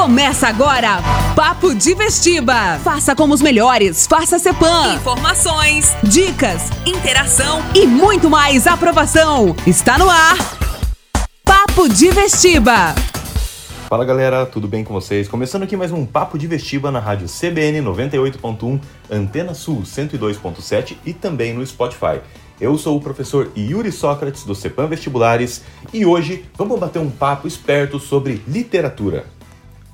Começa agora, Papo de Vestiba. Faça como os melhores, faça Cepan. Informações, dicas, interação e muito mais aprovação. Está no ar, Papo de Vestiba. Fala galera, tudo bem com vocês? Começando aqui mais um Papo de Vestiba na rádio CBN 98.1, Antena Sul 102.7 e também no Spotify. Eu sou o professor Yuri Sócrates do CEPAM Vestibulares e hoje vamos bater um papo esperto sobre literatura.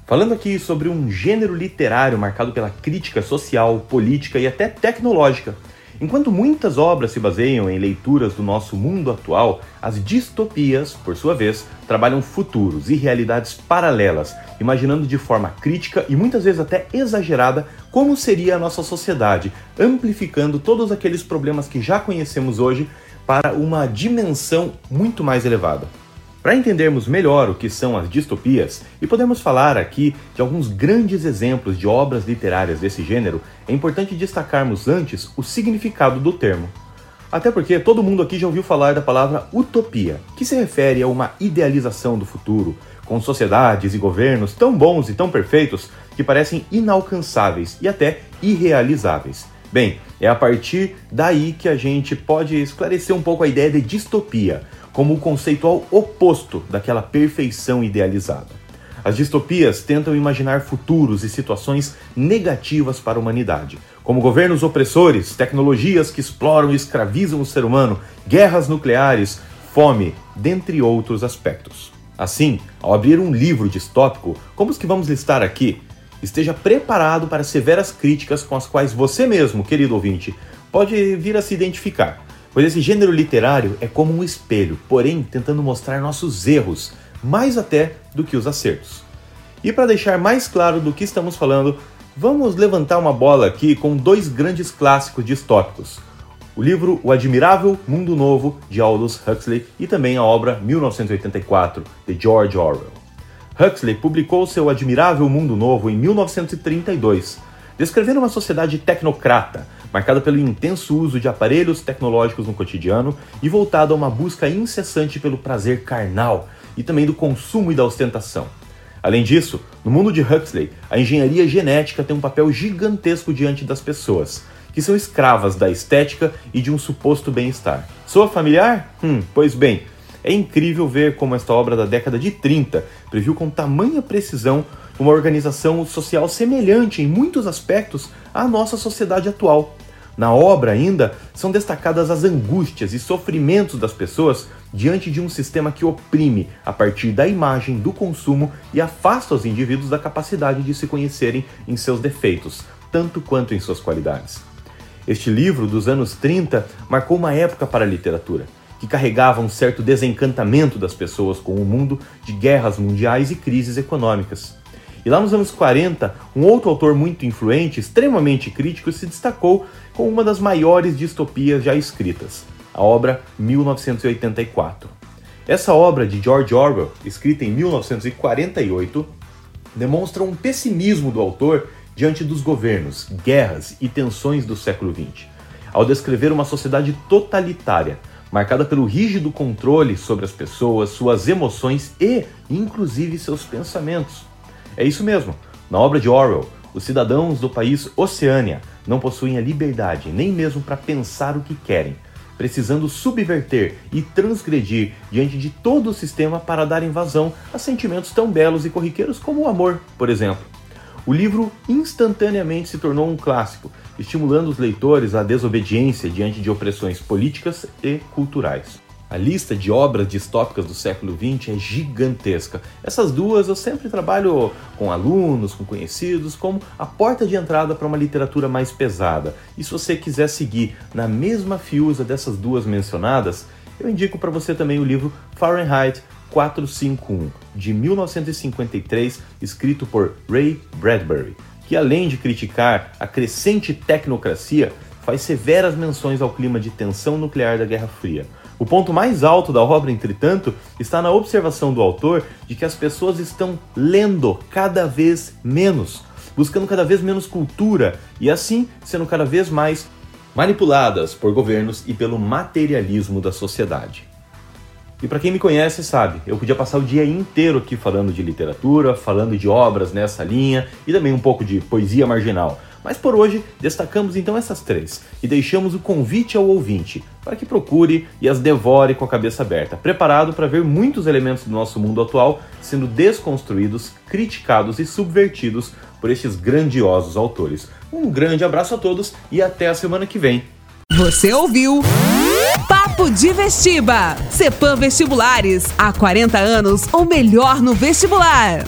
Falando aqui sobre um gênero literário marcado pela crítica social, política e até tecnológica. Enquanto muitas obras se baseiam em leituras do nosso mundo atual, as distopias, por sua vez, trabalham futuros e realidades paralelas, imaginando de forma crítica e muitas vezes até exagerada como seria a nossa sociedade, amplificando todos aqueles problemas que já conhecemos hoje para uma dimensão muito mais elevada. Para entendermos melhor o que são as distopias e podemos falar aqui de alguns grandes exemplos de obras literárias desse gênero, é importante destacarmos antes o significado do termo. Até porque todo mundo aqui já ouviu falar da palavra utopia, que se refere a uma idealização do futuro, com sociedades e governos tão bons e tão perfeitos que parecem inalcançáveis e até irrealizáveis. Bem, é a partir daí que a gente pode esclarecer um pouco a ideia de distopia, como o conceitual oposto daquela perfeição idealizada. As distopias tentam imaginar futuros e situações negativas para a humanidade, como governos opressores, tecnologias que exploram e escravizam o ser humano, guerras nucleares, fome, dentre outros aspectos. Assim, ao abrir um livro distópico, como os que vamos listar aqui, esteja preparado para severas críticas com as quais você mesmo, querido ouvinte, pode vir a se identificar pois esse gênero literário é como um espelho, porém tentando mostrar nossos erros, mais até do que os acertos. E para deixar mais claro do que estamos falando, vamos levantar uma bola aqui com dois grandes clássicos distópicos. O livro O Admirável Mundo Novo, de Aldous Huxley, e também a obra 1984, de George Orwell. Huxley publicou seu Admirável Mundo Novo em 1932, descrevendo uma sociedade tecnocrata, marcada pelo intenso uso de aparelhos tecnológicos no cotidiano e voltada a uma busca incessante pelo prazer carnal e também do consumo e da ostentação. Além disso, no mundo de Huxley, a engenharia genética tem um papel gigantesco diante das pessoas, que são escravas da estética e de um suposto bem-estar. Soa familiar? Hum, pois bem, é incrível ver como esta obra da década de 30 previu com tamanha precisão uma organização social semelhante em muitos aspectos à nossa sociedade atual. Na obra, ainda, são destacadas as angústias e sofrimentos das pessoas diante de um sistema que oprime a partir da imagem do consumo e afasta os indivíduos da capacidade de se conhecerem em seus defeitos, tanto quanto em suas qualidades. Este livro, dos anos 30, marcou uma época para a literatura, que carregava um certo desencantamento das pessoas com o mundo de guerras mundiais e crises econômicas. E lá nos anos 40, um outro autor muito influente, extremamente crítico, se destacou com uma das maiores distopias já escritas, a obra 1984. Essa obra de George Orwell, escrita em 1948, demonstra um pessimismo do autor diante dos governos, guerras e tensões do século XX, ao descrever uma sociedade totalitária, marcada pelo rígido controle sobre as pessoas, suas emoções e, inclusive, seus pensamentos. É isso mesmo. Na obra de Orwell, os cidadãos do país Oceânia não possuem a liberdade nem mesmo para pensar o que querem, precisando subverter e transgredir diante de todo o sistema para dar invasão a sentimentos tão belos e corriqueiros como o amor, por exemplo. O livro instantaneamente se tornou um clássico, estimulando os leitores à desobediência diante de opressões políticas e culturais. A lista de obras distópicas do século XX é gigantesca. Essas duas eu sempre trabalho com alunos, com conhecidos, como a porta de entrada para uma literatura mais pesada. E se você quiser seguir na mesma fiusa dessas duas mencionadas, eu indico para você também o livro Fahrenheit 451, de 1953, escrito por Ray Bradbury, que além de criticar a crescente tecnocracia, faz severas menções ao clima de tensão nuclear da Guerra Fria o ponto mais alto da obra, entretanto, está na observação do autor de que as pessoas estão lendo cada vez menos, buscando cada vez menos cultura e assim sendo cada vez mais manipuladas por governos e pelo materialismo da sociedade. E para quem me conhece sabe, eu podia passar o dia inteiro aqui falando de literatura, falando de obras nessa linha e também um pouco de poesia marginal. Mas por hoje destacamos então essas três e deixamos o convite ao ouvinte para que procure e as devore com a cabeça aberta, preparado para ver muitos elementos do nosso mundo atual sendo desconstruídos, criticados e subvertidos por estes grandiosos autores. Um grande abraço a todos e até a semana que vem. Você ouviu? Papo de Vestiba. Cepam Vestibulares. Há 40 anos, ou melhor no vestibular.